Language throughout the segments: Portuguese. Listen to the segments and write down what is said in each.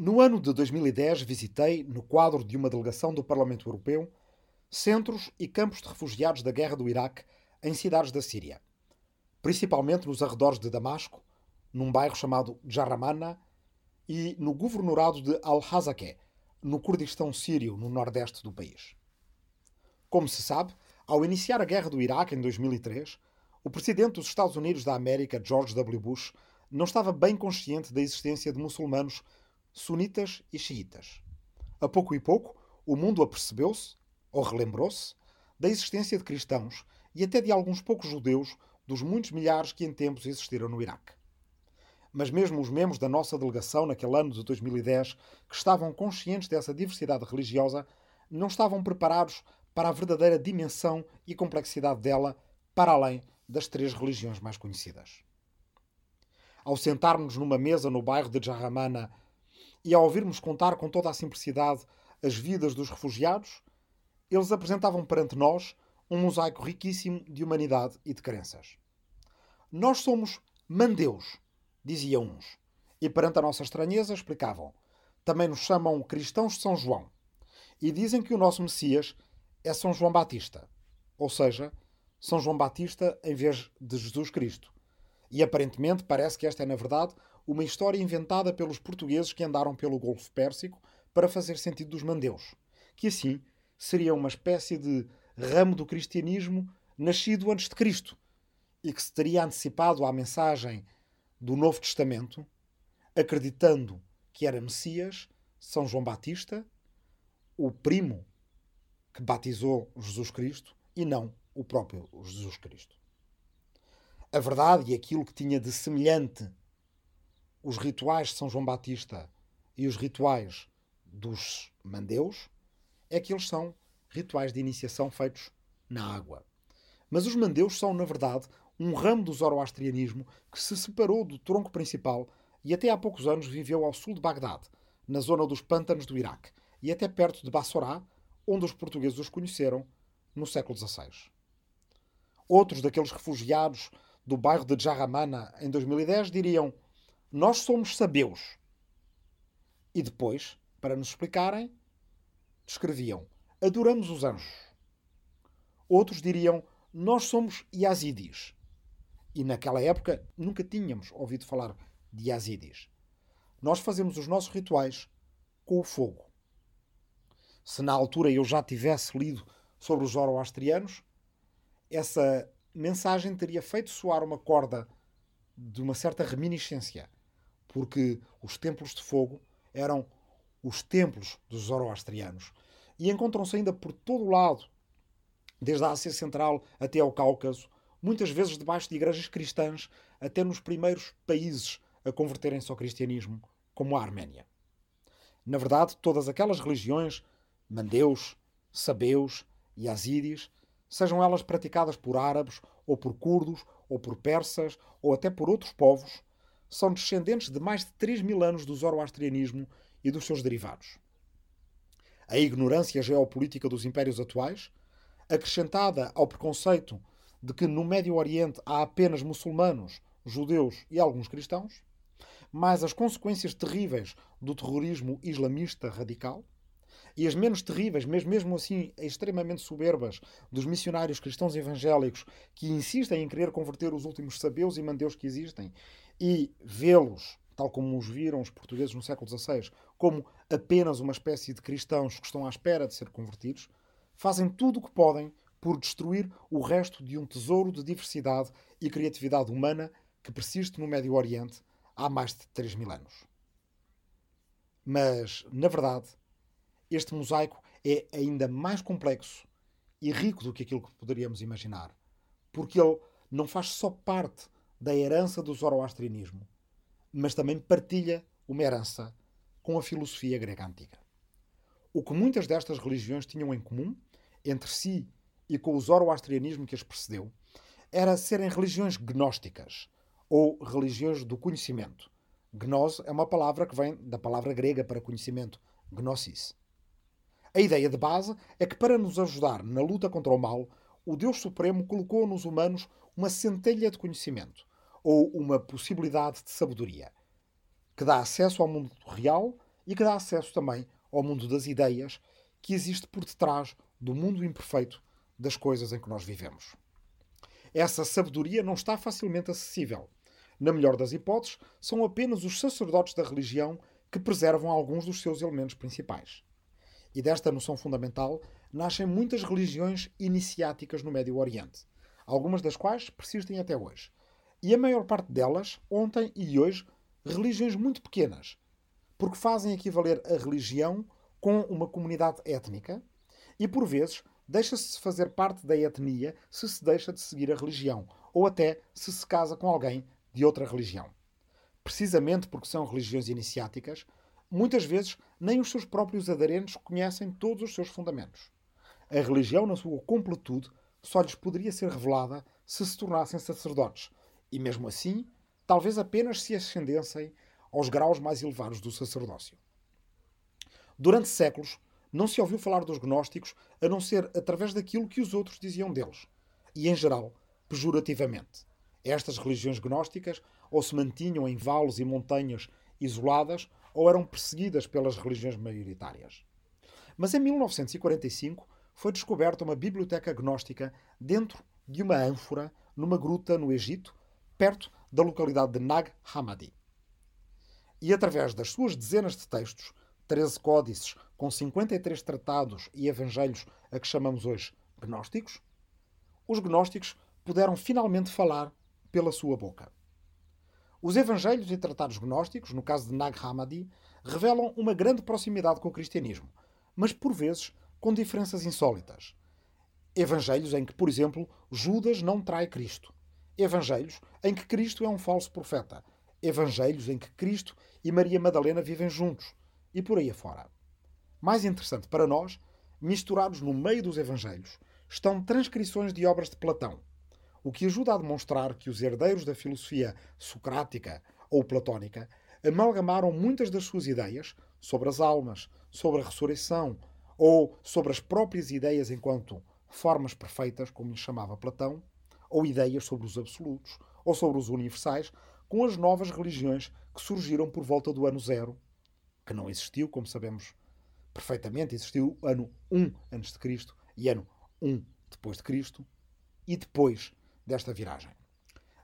No ano de 2010, visitei, no quadro de uma delegação do Parlamento Europeu, centros e campos de refugiados da guerra do Iraque em cidades da Síria, principalmente nos arredores de Damasco, num bairro chamado Jarramana, e no governorado de Al-Hazakeh, no Kurdistão sírio, no nordeste do país. Como se sabe, ao iniciar a guerra do Iraque em 2003, o presidente dos Estados Unidos da América, George W. Bush, não estava bem consciente da existência de muçulmanos sunitas e xiitas. A pouco e pouco, o mundo apercebeu-se, ou relembrou-se, da existência de cristãos e até de alguns poucos judeus dos muitos milhares que em tempos existiram no Iraque. Mas mesmo os membros da nossa delegação naquele ano de 2010, que estavam conscientes dessa diversidade religiosa, não estavam preparados para a verdadeira dimensão e complexidade dela, para além das três religiões mais conhecidas. Ao sentarmos numa mesa no bairro de Jarramana e ao ouvirmos contar com toda a simplicidade as vidas dos refugiados, eles apresentavam perante nós um mosaico riquíssimo de humanidade e de crenças. Nós somos mandeus, diziam uns, e perante a nossa estranheza explicavam. Também nos chamam cristãos de São João. E dizem que o nosso Messias é São João Batista, ou seja, São João Batista em vez de Jesus Cristo. E aparentemente parece que esta é, na verdade, uma história inventada pelos portugueses que andaram pelo Golfo Pérsico para fazer sentido dos mandeus, que assim seria uma espécie de ramo do cristianismo nascido antes de Cristo e que se teria antecipado à mensagem do Novo Testamento, acreditando que era Messias, São João Batista, o primo que batizou Jesus Cristo e não o próprio Jesus Cristo. A verdade e aquilo que tinha de semelhante os rituais de São João Batista e os rituais dos mandeus é que eles são rituais de iniciação feitos na água. Mas os mandeus são, na verdade, um ramo do zoroastrianismo que se separou do tronco principal e até há poucos anos viveu ao sul de Bagdade, na zona dos pântanos do Iraque, e até perto de Bassorá, onde os portugueses os conheceram no século XVI. Outros daqueles refugiados do bairro de Jarramana em 2010 diriam: Nós somos sabeus. E depois, para nos explicarem, descreviam: Adoramos os anjos. Outros diriam: Nós somos Yazidis. E naquela época nunca tínhamos ouvido falar de Yazidis. Nós fazemos os nossos rituais com o fogo. Se na altura eu já tivesse lido sobre os zoroastrianos, essa mensagem teria feito soar uma corda de uma certa reminiscência, porque os templos de fogo eram os templos dos zoroastrianos e encontram-se ainda por todo o lado, desde a Ásia Central até ao Cáucaso, muitas vezes debaixo de igrejas cristãs, até nos primeiros países a converterem-se ao cristianismo, como a Arménia. Na verdade, todas aquelas religiões, mandeus, sabeus e azíris, sejam elas praticadas por árabes, ou por curdos, ou por persas, ou até por outros povos, são descendentes de mais de 3 mil anos do zoroastrianismo e dos seus derivados. A ignorância geopolítica dos impérios atuais, acrescentada ao preconceito de que no Médio Oriente há apenas muçulmanos, judeus e alguns cristãos, mais as consequências terríveis do terrorismo islamista radical, e as menos terríveis, mas mesmo assim extremamente soberbas, dos missionários cristãos evangélicos que insistem em querer converter os últimos sabeus e mandeus que existem e vê-los, tal como os viram os portugueses no século XVI, como apenas uma espécie de cristãos que estão à espera de ser convertidos, fazem tudo o que podem por destruir o resto de um tesouro de diversidade e criatividade humana que persiste no Médio Oriente há mais de 3 mil anos. Mas, na verdade, este mosaico é ainda mais complexo e rico do que aquilo que poderíamos imaginar, porque ele não faz só parte da herança do zoroastrianismo, mas também partilha uma herança com a filosofia grega antiga. O que muitas destas religiões tinham em comum, entre si e com o zoroastrianismo que as precedeu, era serem religiões gnósticas, ou religiões do conhecimento. Gnose é uma palavra que vem da palavra grega para conhecimento, gnosis. A ideia de base é que, para nos ajudar na luta contra o mal, o Deus Supremo colocou nos humanos uma centelha de conhecimento, ou uma possibilidade de sabedoria, que dá acesso ao mundo real e que dá acesso também ao mundo das ideias que existe por detrás do mundo imperfeito das coisas em que nós vivemos. Essa sabedoria não está facilmente acessível. Na melhor das hipóteses, são apenas os sacerdotes da religião que preservam alguns dos seus elementos principais. E desta noção fundamental nascem muitas religiões iniciáticas no Médio Oriente, algumas das quais persistem até hoje. E a maior parte delas, ontem e hoje, religiões muito pequenas, porque fazem equivaler a religião com uma comunidade étnica e, por vezes, deixa-se fazer parte da etnia se se deixa de seguir a religião, ou até se se casa com alguém de outra religião. Precisamente porque são religiões iniciáticas, muitas vezes nem os seus próprios aderentes conhecem todos os seus fundamentos. A religião, na sua completude, só lhes poderia ser revelada se se tornassem sacerdotes, e mesmo assim, talvez apenas se ascendessem aos graus mais elevados do sacerdócio. Durante séculos, não se ouviu falar dos gnósticos a não ser através daquilo que os outros diziam deles, e em geral, pejorativamente. Estas religiões gnósticas ou se mantinham em vales e montanhas isoladas ou eram perseguidas pelas religiões maioritárias. Mas em 1945 foi descoberta uma biblioteca gnóstica dentro de uma ânfora numa gruta no Egito, perto da localidade de Nag Hammadi. E através das suas dezenas de textos, 13 códices com 53 tratados e evangelhos a que chamamos hoje gnósticos, os gnósticos puderam finalmente falar pela sua boca. Os evangelhos e tratados gnósticos, no caso de Nag Hammadi, revelam uma grande proximidade com o cristianismo, mas por vezes com diferenças insólitas. Evangelhos em que, por exemplo, Judas não trai Cristo. Evangelhos em que Cristo é um falso profeta. Evangelhos em que Cristo e Maria Madalena vivem juntos. E por aí afora. Mais interessante para nós, misturados no meio dos Evangelhos, estão transcrições de obras de Platão, o que ajuda a demonstrar que os herdeiros da filosofia socrática ou platónica amalgamaram muitas das suas ideias sobre as almas, sobre a ressurreição ou sobre as próprias ideias enquanto formas perfeitas, como lhe chamava Platão, ou ideias sobre os absolutos ou sobre os universais, com as novas religiões que surgiram por volta do ano zero, que não existiu, como sabemos perfeitamente, existiu ano 1 antes de Cristo e ano 1 depois de Cristo, e depois desta viragem.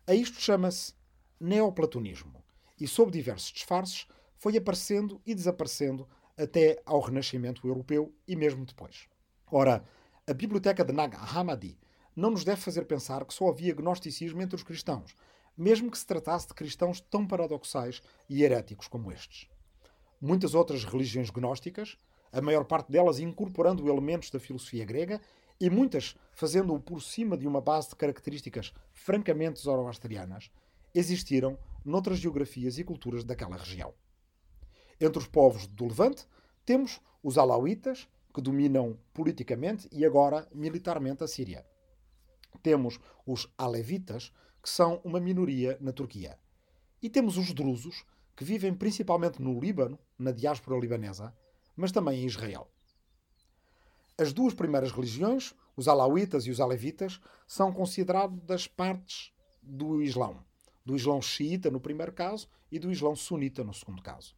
A isto chama-se neoplatonismo e, sob diversos disfarces, foi aparecendo e desaparecendo até ao Renascimento Europeu e mesmo depois. Ora, a biblioteca de Nag Hammadi não nos deve fazer pensar que só havia gnosticismo entre os cristãos, mesmo que se tratasse de cristãos tão paradoxais e heréticos como estes. Muitas outras religiões gnósticas, a maior parte delas incorporando elementos da filosofia grega e muitas fazendo-o por cima de uma base de características francamente zoroastrianas, existiram noutras geografias e culturas daquela região. Entre os povos do Levante, temos os alauítas, que dominam politicamente e agora militarmente a Síria. Temos os alevitas, que são uma minoria na Turquia. E temos os drusos, que vivem principalmente no Líbano, na diáspora libanesa, mas também em Israel. As duas primeiras religiões, os alauítas e os alevitas, são consideradas partes do Islão. Do Islão xiita, no primeiro caso, e do Islão sunita, no segundo caso.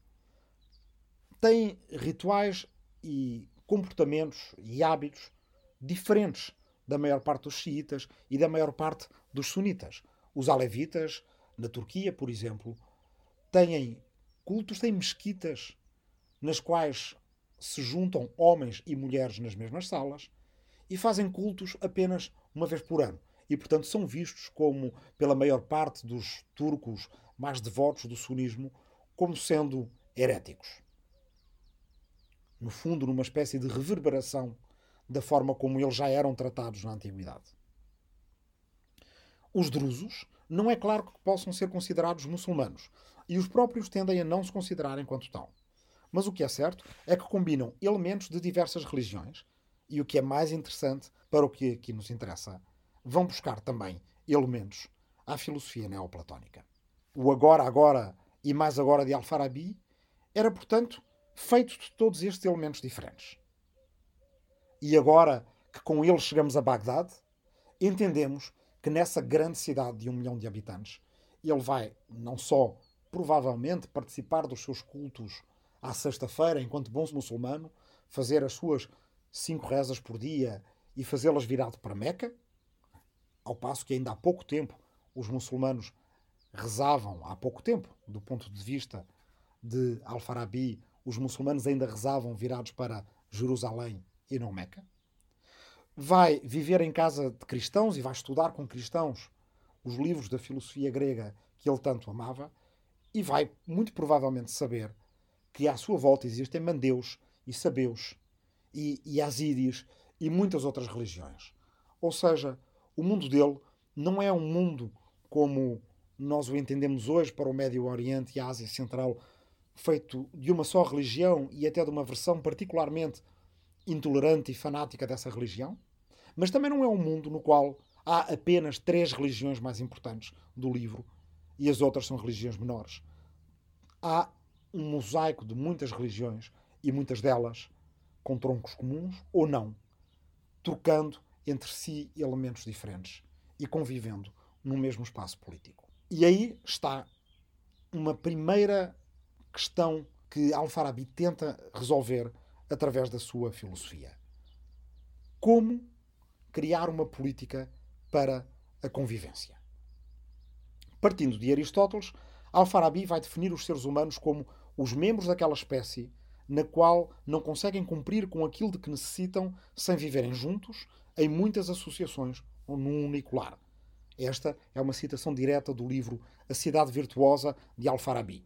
Têm rituais e comportamentos e hábitos diferentes da maior parte dos xiitas e da maior parte dos sunitas. Os alevitas, na Turquia, por exemplo, têm cultos, têm mesquitas nas quais se juntam homens e mulheres nas mesmas salas e fazem cultos apenas uma vez por ano. E, portanto, são vistos como, pela maior parte dos turcos mais devotos do sunismo, como sendo heréticos. No fundo, numa espécie de reverberação da forma como eles já eram tratados na antiguidade. Os drusos não é claro que possam ser considerados muçulmanos, e os próprios tendem a não se considerar enquanto tal. Mas o que é certo é que combinam elementos de diversas religiões e o que é mais interessante para o que aqui nos interessa, vão buscar também elementos à filosofia neoplatónica. O agora, agora e mais agora de Al-Farabi era, portanto, feito de todos estes elementos diferentes. E agora que com eles chegamos a Bagdade, entendemos que nessa grande cidade de um milhão de habitantes, ele vai não só provavelmente participar dos seus cultos à sexta-feira, enquanto bom muçulmano, fazer as suas cinco rezas por dia e fazê-las virado para Meca, ao passo que ainda há pouco tempo os muçulmanos rezavam, há pouco tempo, do ponto de vista de Al-Farabi, os muçulmanos ainda rezavam virados para Jerusalém e não Meca. Vai viver em casa de cristãos e vai estudar com cristãos os livros da filosofia grega que ele tanto amava e vai, muito provavelmente, saber que à sua volta existem mandeus e sabeus e, e asírios e muitas outras religiões. Ou seja, o mundo dele não é um mundo como nós o entendemos hoje para o Médio Oriente e a Ásia Central, feito de uma só religião e até de uma versão particularmente intolerante e fanática dessa religião, mas também não é um mundo no qual há apenas três religiões mais importantes do livro e as outras são religiões menores. Há um mosaico de muitas religiões e muitas delas com troncos comuns ou não, trocando entre si elementos diferentes e convivendo no mesmo espaço político. E aí está uma primeira questão que Al-Farabi tenta resolver através da sua filosofia. Como criar uma política para a convivência? Partindo de Aristóteles, Al-Farabi vai definir os seres humanos como os membros daquela espécie na qual não conseguem cumprir com aquilo de que necessitam sem viverem juntos, em muitas associações ou num único lar. Esta é uma citação direta do livro A Cidade Virtuosa de Al-Farabi.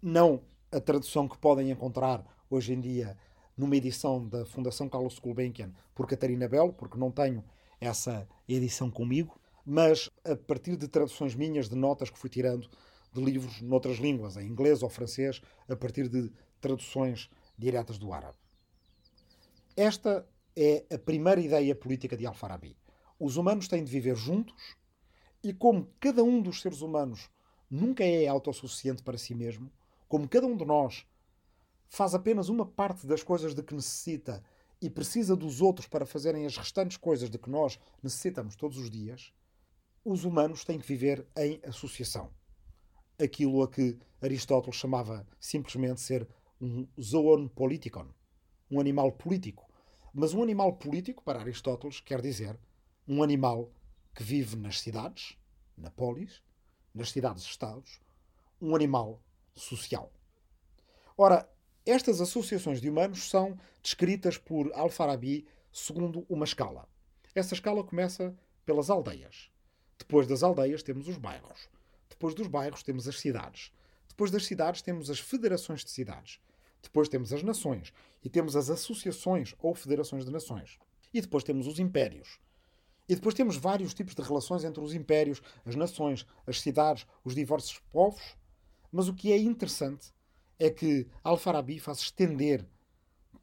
Não a tradução que podem encontrar hoje em dia numa edição da Fundação Carlos Gulbenkian por Catarina Bell, porque não tenho essa edição comigo, mas a partir de traduções minhas de notas que fui tirando de livros noutras línguas, em inglês ou francês, a partir de traduções diretas do árabe. Esta é a primeira ideia política de Al-Farabi. Os humanos têm de viver juntos e, como cada um dos seres humanos nunca é autossuficiente para si mesmo, como cada um de nós faz apenas uma parte das coisas de que necessita e precisa dos outros para fazerem as restantes coisas de que nós necessitamos todos os dias, os humanos têm que viver em associação. Aquilo a que Aristóteles chamava simplesmente ser um zoon politikon, um animal político. Mas um animal político, para Aristóteles, quer dizer um animal que vive nas cidades, na polis, nas cidades-estados, um animal social. Ora, estas associações de humanos são descritas por Al-Farabi segundo uma escala. Essa escala começa pelas aldeias. Depois das aldeias temos os bairros. Depois dos bairros temos as cidades. Depois das cidades temos as federações de cidades. Depois temos as nações. E temos as associações ou federações de nações. E depois temos os impérios. E depois temos vários tipos de relações entre os impérios, as nações, as cidades, os diversos povos. Mas o que é interessante é que Al-Farabi faz estender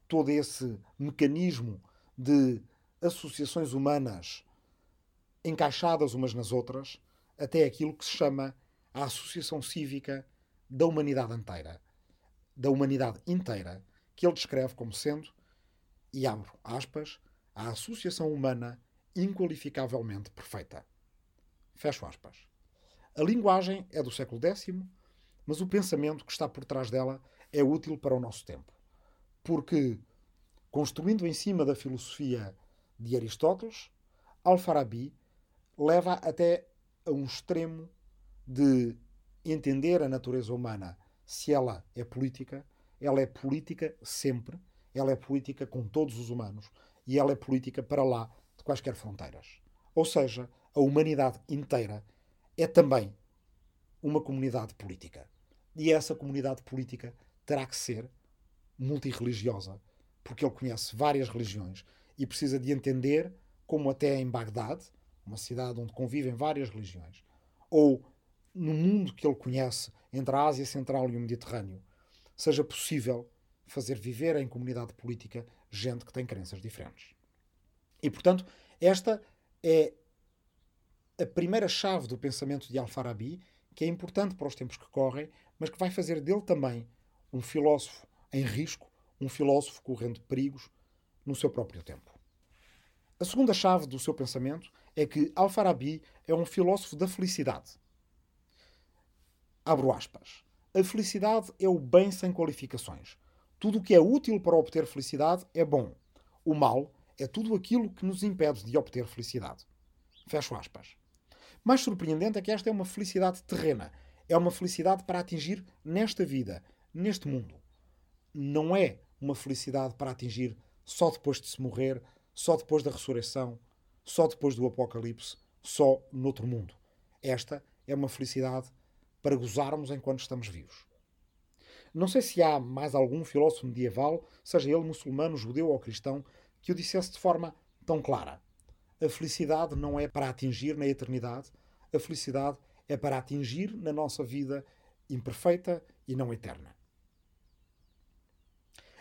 todo esse mecanismo de associações humanas encaixadas umas nas outras até aquilo que se chama a associação cívica da humanidade inteira. Da humanidade inteira, que ele descreve como sendo, e abro aspas, a associação humana inqualificavelmente perfeita. Fecho aspas. A linguagem é do século X, mas o pensamento que está por trás dela é útil para o nosso tempo. Porque, construindo em cima da filosofia de Aristóteles, Al-Farabi leva até a um extremo de entender a natureza humana se ela é política, ela é política sempre, ela é política com todos os humanos e ela é política para lá de quaisquer fronteiras. Ou seja, a humanidade inteira é também uma comunidade política. E essa comunidade política terá que ser multirreligiosa, porque ele conhece várias religiões e precisa de entender como até em Bagdade, uma cidade onde convivem várias religiões, ou no mundo que ele conhece entre a Ásia Central e o Mediterrâneo, seja possível fazer viver em comunidade política gente que tem crenças diferentes. E, portanto, esta é a primeira chave do pensamento de Al-Farabi, que é importante para os tempos que correm, mas que vai fazer dele também um filósofo em risco, um filósofo correndo perigos no seu próprio tempo. A segunda chave do seu pensamento é que Al-Farabi é um filósofo da felicidade. Abro aspas. A felicidade é o bem sem qualificações. Tudo o que é útil para obter felicidade é bom. O mal é tudo aquilo que nos impede de obter felicidade. Fecho aspas. Mais surpreendente é que esta é uma felicidade terrena. É uma felicidade para atingir nesta vida, neste mundo. Não é uma felicidade para atingir só depois de se morrer, só depois da ressurreição, só depois do apocalipse, só noutro mundo. Esta é uma felicidade para gozarmos enquanto estamos vivos. Não sei se há mais algum filósofo medieval, seja ele muçulmano, judeu ou cristão, que o dissesse de forma tão clara. A felicidade não é para atingir na eternidade, a felicidade é para atingir na nossa vida imperfeita e não eterna.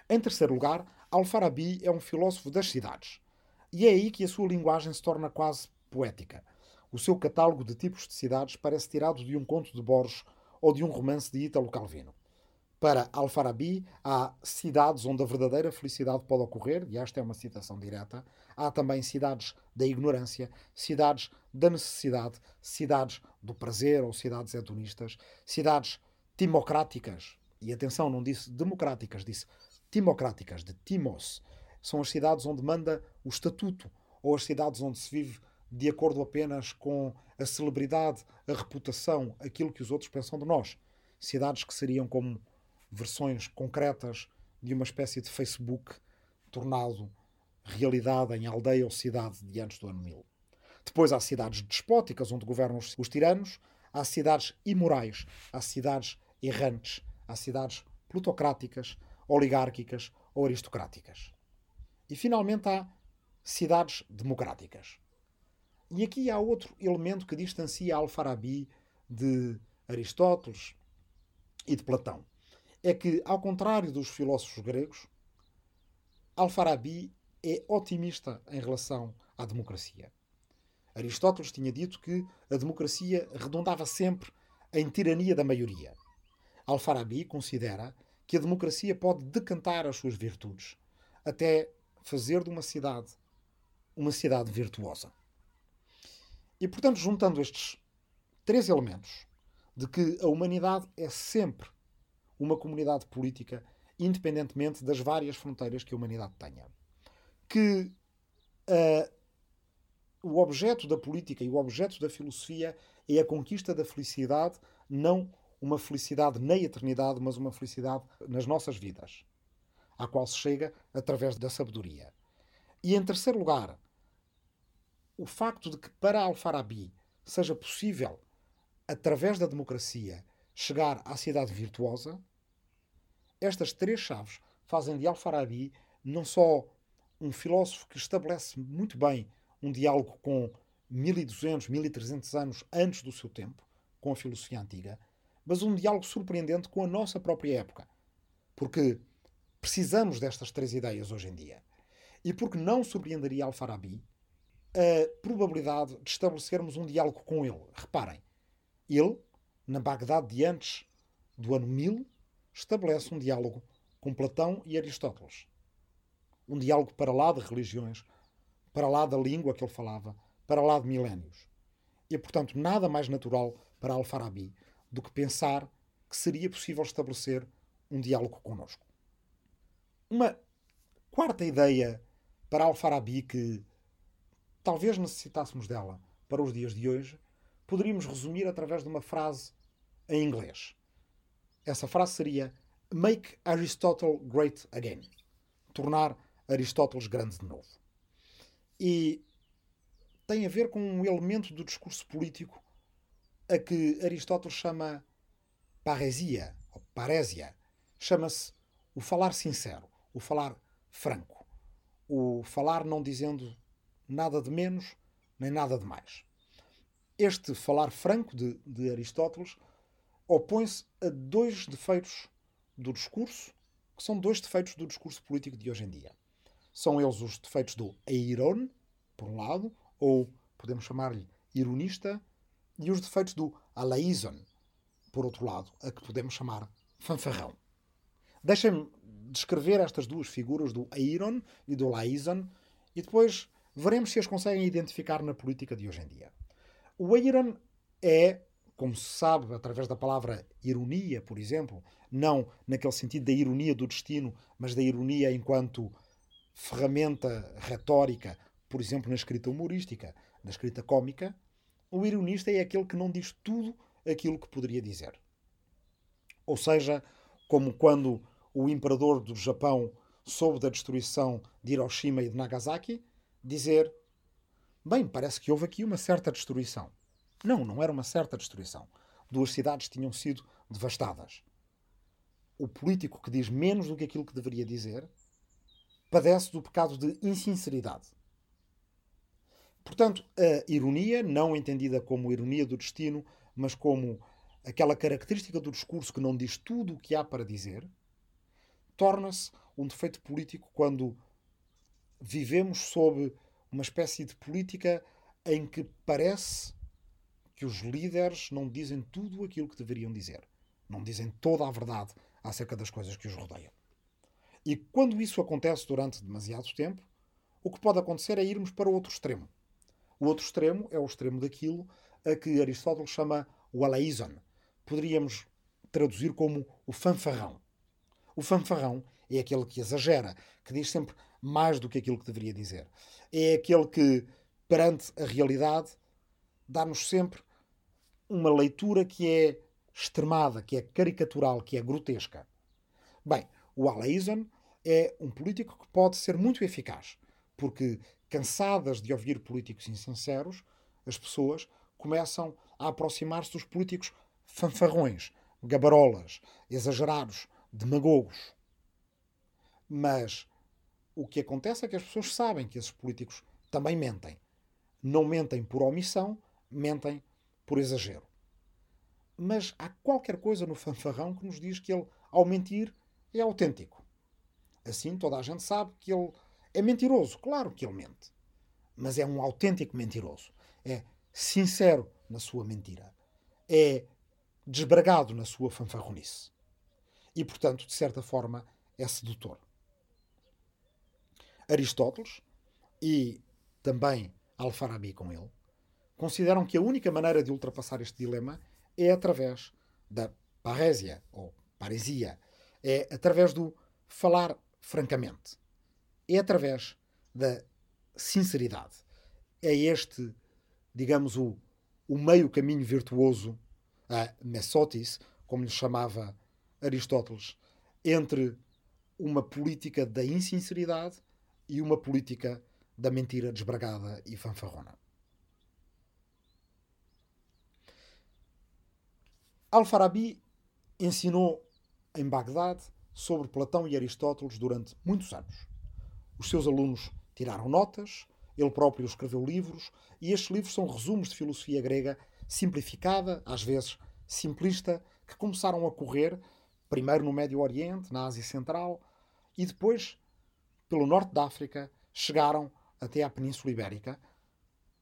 Em terceiro lugar, Al-Farabi é um filósofo das cidades. E é aí que a sua linguagem se torna quase poética. O seu catálogo de tipos de cidades parece tirado de um conto de Borges ou de um romance de Ítalo Calvino. Para Al-Farabi, há cidades onde a verdadeira felicidade pode ocorrer, e esta é uma citação direta. Há também cidades da ignorância, cidades da necessidade, cidades do prazer ou cidades hedonistas, cidades timocráticas. E atenção, não disse democráticas, disse timocráticas, de timos. São as cidades onde manda o estatuto, ou as cidades onde se vive de acordo apenas com a celebridade, a reputação, aquilo que os outros pensam de nós. Cidades que seriam como versões concretas de uma espécie de Facebook tornado realidade em aldeia ou cidade de antes do ano 1000. Depois há cidades despóticas onde governam os tiranos, há cidades imorais, há cidades errantes, há cidades plutocráticas, oligárquicas ou aristocráticas. E finalmente há cidades democráticas. E aqui há outro elemento que distancia Al-Farabi de Aristóteles e de Platão é que, ao contrário dos filósofos gregos, Al-Farabi é otimista em relação à democracia. Aristóteles tinha dito que a democracia redundava sempre em tirania da maioria. Al-Farabi considera que a democracia pode decantar as suas virtudes, até fazer de uma cidade uma cidade virtuosa. E, portanto, juntando estes três elementos de que a humanidade é sempre uma comunidade política, independentemente das várias fronteiras que a humanidade tenha. Que uh, o objeto da política e o objeto da filosofia é a conquista da felicidade, não uma felicidade na eternidade, mas uma felicidade nas nossas vidas, à qual se chega através da sabedoria. E em terceiro lugar, o facto de que para Al-Farabi seja possível, através da democracia, chegar à cidade virtuosa, estas três chaves fazem de Al-Farabi não só um filósofo que estabelece muito bem um diálogo com 1200, 1300 anos antes do seu tempo, com a filosofia antiga, mas um diálogo surpreendente com a nossa própria época. Porque precisamos destas três ideias hoje em dia. E porque não surpreenderia Al-Farabi a probabilidade de estabelecermos um diálogo com ele. Reparem, ele, na Bagdade de antes do ano 1000, estabelece um diálogo com Platão e Aristóteles. Um diálogo para lá de religiões, para lá da língua que ele falava, para lá de milénios. E, portanto, nada mais natural para Al-Farabi do que pensar que seria possível estabelecer um diálogo connosco. Uma quarta ideia para Al-Farabi que talvez necessitássemos dela para os dias de hoje, poderíamos resumir através de uma frase em inglês. Essa frase seria Make Aristotle Great Again. Tornar Aristóteles grande de novo. E tem a ver com um elemento do discurso político a que Aristóteles chama paresia, ou parésia. Chama-se o falar sincero, o falar franco. O falar não dizendo nada de menos nem nada de mais. Este falar franco de, de Aristóteles opõe-se a dois defeitos do discurso, que são dois defeitos do discurso político de hoje em dia. São eles os defeitos do eiron, por um lado, ou podemos chamar-lhe ironista, e os defeitos do alaison, por outro lado, a que podemos chamar fanfarrão. Deixem-me descrever estas duas figuras do eiron e do laison e depois veremos se as conseguem identificar na política de hoje em dia. O eiron é como se sabe, através da palavra ironia, por exemplo, não naquele sentido da ironia do destino, mas da ironia enquanto ferramenta retórica, por exemplo, na escrita humorística, na escrita cômica, o ironista é aquele que não diz tudo aquilo que poderia dizer. Ou seja, como quando o imperador do Japão soube da destruição de Hiroshima e de Nagasaki, dizer: Bem, parece que houve aqui uma certa destruição. Não, não era uma certa destruição. Duas cidades tinham sido devastadas. O político que diz menos do que aquilo que deveria dizer padece do pecado de insinceridade. Portanto, a ironia, não entendida como ironia do destino, mas como aquela característica do discurso que não diz tudo o que há para dizer, torna-se um defeito político quando vivemos sob uma espécie de política em que parece que os líderes não dizem tudo aquilo que deveriam dizer. Não dizem toda a verdade acerca das coisas que os rodeiam. E quando isso acontece durante demasiado tempo, o que pode acontecer é irmos para o outro extremo. O outro extremo é o extremo daquilo a que Aristóteles chama o alaison. Poderíamos traduzir como o fanfarrão. O fanfarrão é aquele que exagera, que diz sempre mais do que aquilo que deveria dizer. É aquele que, perante a realidade, dá-nos sempre uma leitura que é extremada, que é caricatural, que é grotesca. Bem, o Alaison é um político que pode ser muito eficaz, porque, cansadas de ouvir políticos insinceros, as pessoas começam a aproximar-se dos políticos fanfarrões, gabarolas, exagerados, demagogos. Mas o que acontece é que as pessoas sabem que esses políticos também mentem. Não mentem por omissão, mentem por exagero. Mas há qualquer coisa no fanfarrão que nos diz que ele, ao mentir, é autêntico. Assim toda a gente sabe que ele é mentiroso. Claro que ele mente. Mas é um autêntico mentiroso. É sincero na sua mentira. É desbragado na sua fanfarronice. E, portanto, de certa forma, é sedutor. Aristóteles e também Alfarabi com ele consideram que a única maneira de ultrapassar este dilema é através da parésia ou paresia, é através do falar francamente, é através da sinceridade. É este, digamos, o, o meio caminho virtuoso, a mesotis, como lhe chamava Aristóteles, entre uma política da insinceridade e uma política da mentira desbragada e fanfarrona. Al-Farabi ensinou em Bagdade sobre Platão e Aristóteles durante muitos anos. Os seus alunos tiraram notas, ele próprio escreveu livros, e estes livros são resumos de filosofia grega simplificada, às vezes simplista, que começaram a correr primeiro no Médio Oriente, na Ásia Central, e depois pelo norte da África, chegaram até à Península Ibérica,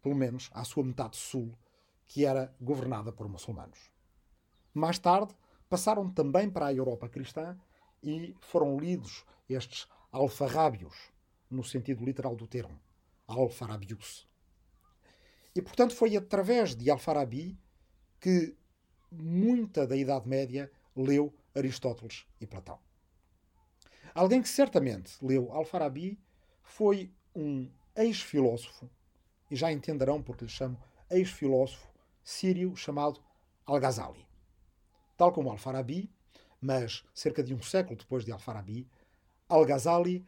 pelo menos à sua metade sul, que era governada por muçulmanos. Mais tarde, passaram também para a Europa cristã e foram lidos estes alfarrábios, no sentido literal do termo, alfarabius. E, portanto, foi através de Alfarabi que muita da Idade Média leu Aristóteles e Platão. Alguém que certamente leu Al-Farabi foi um ex-filósofo, e já entenderão porque lhe chamo ex-filósofo sírio chamado Al-Ghazali. Tal como Al-Farabi, mas cerca de um século depois de Al-Farabi, Al-Ghazali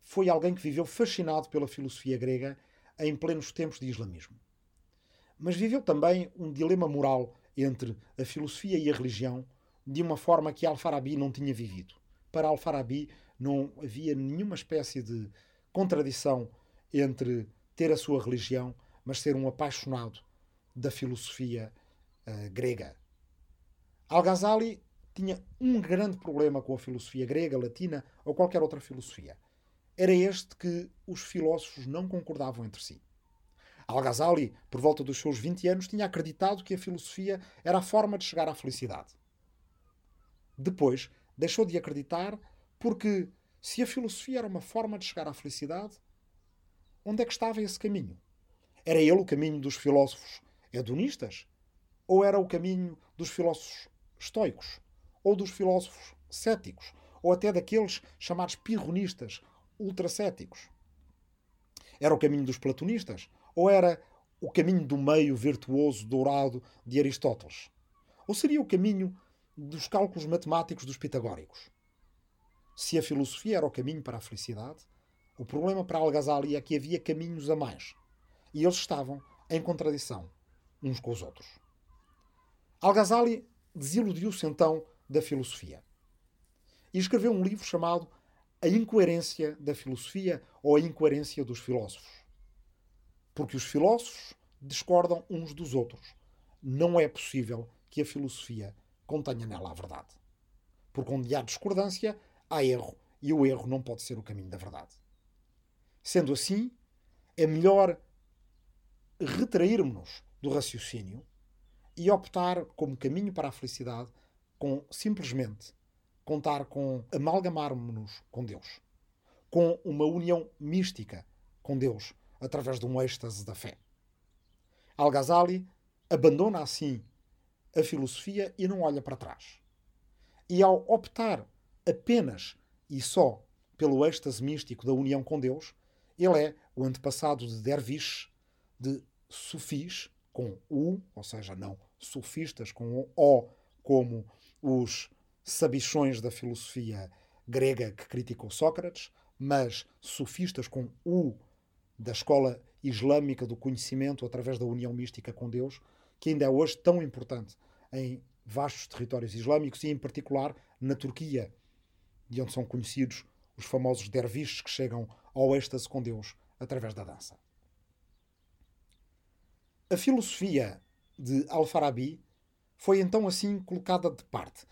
foi alguém que viveu fascinado pela filosofia grega em plenos tempos de islamismo. Mas viveu também um dilema moral entre a filosofia e a religião de uma forma que Al-Farabi não tinha vivido para Al-Farabi não havia nenhuma espécie de contradição entre ter a sua religião, mas ser um apaixonado da filosofia uh, grega. Al-Ghazali tinha um grande problema com a filosofia grega, latina ou qualquer outra filosofia. Era este que os filósofos não concordavam entre si. Al-Ghazali, por volta dos seus 20 anos, tinha acreditado que a filosofia era a forma de chegar à felicidade. Depois, deixou de acreditar porque, se a filosofia era uma forma de chegar à felicidade, onde é que estava esse caminho? Era ele o caminho dos filósofos hedonistas? Ou era o caminho dos filósofos estoicos? Ou dos filósofos céticos? Ou até daqueles chamados pirronistas, ultracéticos? Era o caminho dos platonistas? Ou era o caminho do meio virtuoso dourado de Aristóteles? Ou seria o caminho dos cálculos matemáticos dos pitagóricos? Se a filosofia era o caminho para a felicidade, o problema para Al-Ghazali é que havia caminhos a mais. E eles estavam em contradição uns com os outros. Al-Ghazali desiludiu-se então da filosofia e escreveu um livro chamado A Incoerência da Filosofia ou A Incoerência dos Filósofos. Porque os filósofos discordam uns dos outros. Não é possível que a filosofia contenha nela a verdade. Porque onde há discordância, há erro, e o erro não pode ser o caminho da verdade. Sendo assim, é melhor retrairmos-nos do raciocínio e optar como caminho para a felicidade com simplesmente contar com amalgamarmos-nos com Deus, com uma união mística com Deus através de um êxtase da fé. Al-Ghazali abandona assim a filosofia e não olha para trás. E ao optar apenas e só pelo êxtase místico da união com Deus, ele é o antepassado de derviches, de sufis, com U, ou seja, não sofistas com O, como os sabichões da filosofia grega que criticou Sócrates, mas sofistas com U, da escola islâmica do conhecimento através da união mística com Deus, que ainda é hoje tão importante em vastos territórios islâmicos e, em particular, na Turquia, de onde são conhecidos os famosos derviches que chegam ao êxtase com Deus através da dança. A filosofia de Al-Farabi foi então assim colocada de parte.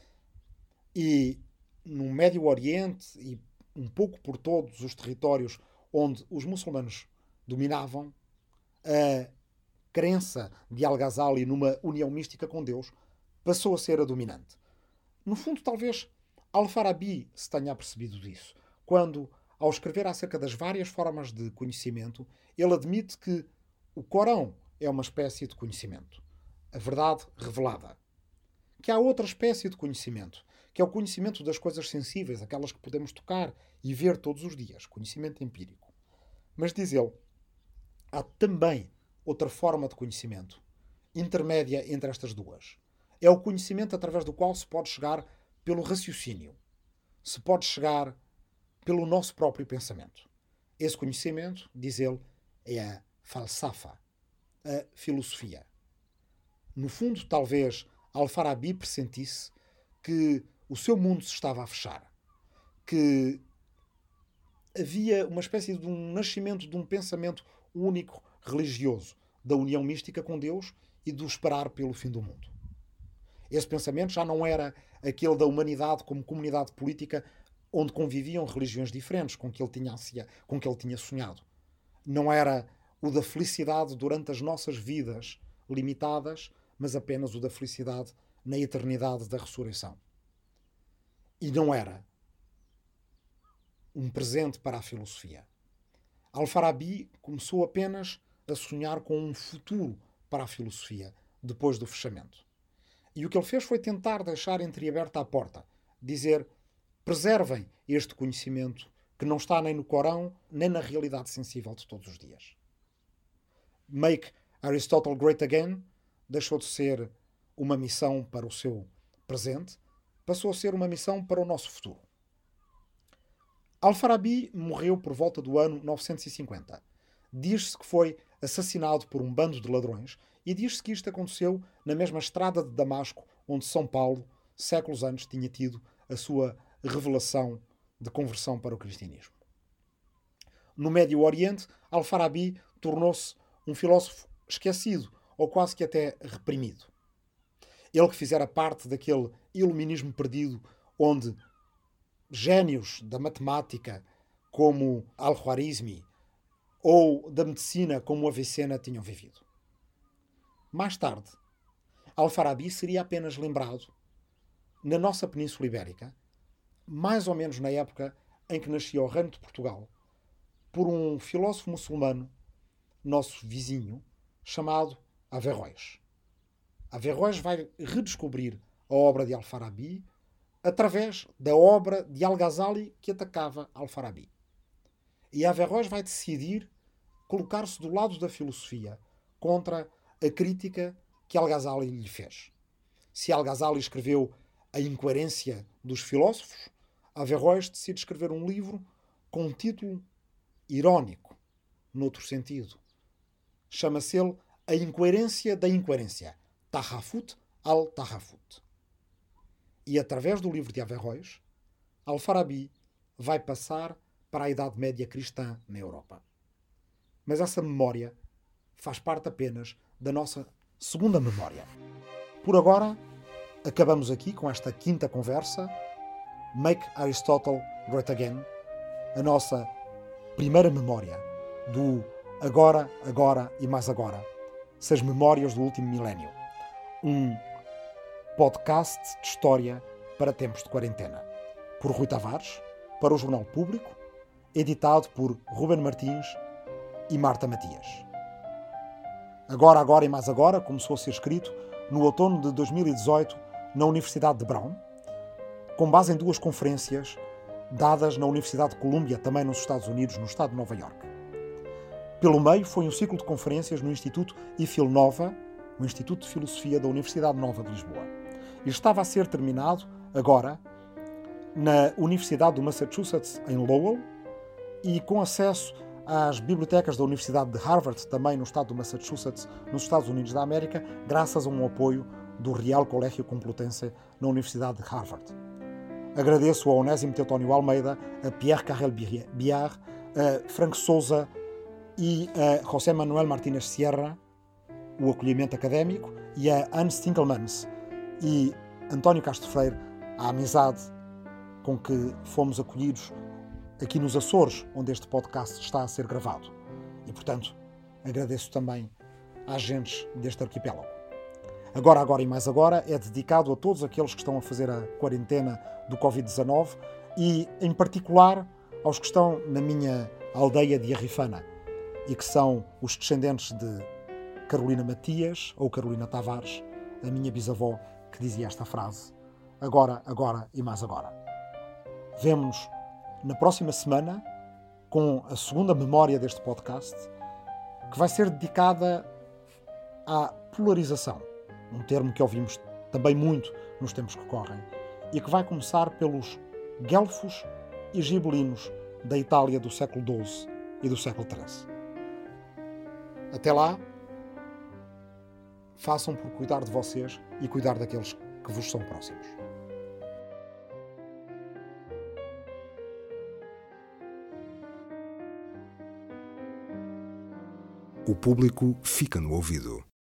E no Médio Oriente e um pouco por todos os territórios onde os muçulmanos dominavam, a crença de Al-Ghazali numa união mística com Deus passou a ser a dominante. No fundo, talvez Al-Farabi se tenha percebido disso, quando, ao escrever acerca das várias formas de conhecimento, ele admite que o Corão é uma espécie de conhecimento. A verdade revelada. Que há outra espécie de conhecimento, que é o conhecimento das coisas sensíveis, aquelas que podemos tocar e ver todos os dias, conhecimento empírico. Mas diz ele, há também outra forma de conhecimento, intermédia entre estas duas. É o conhecimento através do qual se pode chegar pelo raciocínio, se pode chegar pelo nosso próprio pensamento. Esse conhecimento, diz ele, é a falsafa, a filosofia. No fundo, talvez Al-Farabi pressentisse que o seu mundo se estava a fechar, que havia uma espécie de um nascimento de um pensamento único religioso, da união mística com Deus e do esperar pelo fim do mundo. Esse pensamento já não era aquele da humanidade como comunidade política onde conviviam religiões diferentes com que ele tinha, com que ele tinha sonhado. Não era o da felicidade durante as nossas vidas limitadas, mas apenas o da felicidade na eternidade da ressurreição. E não era um presente para a filosofia. Al-Farabi começou apenas a sonhar com um futuro para a filosofia depois do fechamento. E o que ele fez foi tentar deixar entreaberta a porta, dizer: preservem este conhecimento que não está nem no Corão, nem na realidade sensível de todos os dias. Make Aristotle Great Again deixou de ser uma missão para o seu presente, passou a ser uma missão para o nosso futuro. Al-Farabi morreu por volta do ano 950. Diz-se que foi assassinado por um bando de ladrões e diz-se que isto aconteceu na mesma estrada de Damasco onde São Paulo, séculos antes, tinha tido a sua revelação de conversão para o cristianismo. No Médio Oriente, Al-Farabi tornou-se um filósofo esquecido ou quase que até reprimido. Ele que fizera parte daquele iluminismo perdido onde gênios da matemática como Al-Khwarizmi ou da medicina como Avicena tinham vivido. Mais tarde, Al-Farabi seria apenas lembrado na nossa Península Ibérica, mais ou menos na época em que nascia o Reino de Portugal, por um filósofo muçulmano nosso vizinho, chamado Averroes. Averroes vai redescobrir a obra de Al-Farabi através da obra de Al-Ghazali que atacava Al-Farabi. E Averroes vai decidir colocar-se do lado da filosofia contra a crítica que Al-Ghazali lhe fez. Se Al-Ghazali escreveu A Incoerência dos Filósofos, Averroes decide escrever um livro com um título irónico, noutro sentido. Chama-se ele A Incoerência da Incoerência, Tahafut al-Tahafut. E através do livro de Averroes, Al-Farabi vai passar para a Idade Média cristã na Europa. Mas essa memória faz parte apenas da nossa segunda memória. Por agora, acabamos aqui com esta quinta conversa. Make Aristotle Great Again, a nossa primeira memória do agora, agora e mais agora. Seis memórias do último milénio. Um podcast de história para tempos de quarentena. Por Rui Tavares, para o Jornal Público, editado por Ruben Martins e Marta Matias. Agora, agora e mais agora começou a ser escrito no outono de 2018 na Universidade de Brown, com base em duas conferências dadas na Universidade de Colômbia, também nos Estados Unidos, no estado de Nova York. Pelo meio foi um ciclo de conferências no Instituto IFIL Nova, o Instituto de Filosofia da Universidade Nova de Lisboa. E estava a ser terminado agora na Universidade do Massachusetts em Lowell e com acesso às bibliotecas da Universidade de Harvard, também no estado do Massachusetts, nos Estados Unidos da América, graças a um apoio do Real Colégio Complutense na Universidade de Harvard. Agradeço a Onésimo Teutónio Almeida, a Pierre Carrel Biard, a Frank Souza e a José Manuel Martínez Sierra, o acolhimento académico, e a Anne Stinkelmans e António Castro Freire, a amizade com que fomos acolhidos aqui nos Açores, onde este podcast está a ser gravado. E, portanto, agradeço também às agentes deste arquipélago. Agora, agora e mais agora é dedicado a todos aqueles que estão a fazer a quarentena do Covid-19 e, em particular, aos que estão na minha aldeia de Arrifana e que são os descendentes de Carolina Matias ou Carolina Tavares, a minha bisavó, que dizia esta frase: Agora, agora e mais agora. Vemo-nos na próxima semana com a segunda memória deste podcast, que vai ser dedicada à polarização, um termo que ouvimos também muito nos tempos que correm, e que vai começar pelos guelfos e gibelinos da Itália do século XII e do século XIII. Até lá, façam por cuidar de vocês e cuidar daqueles que vos são próximos. o público fica no ouvido.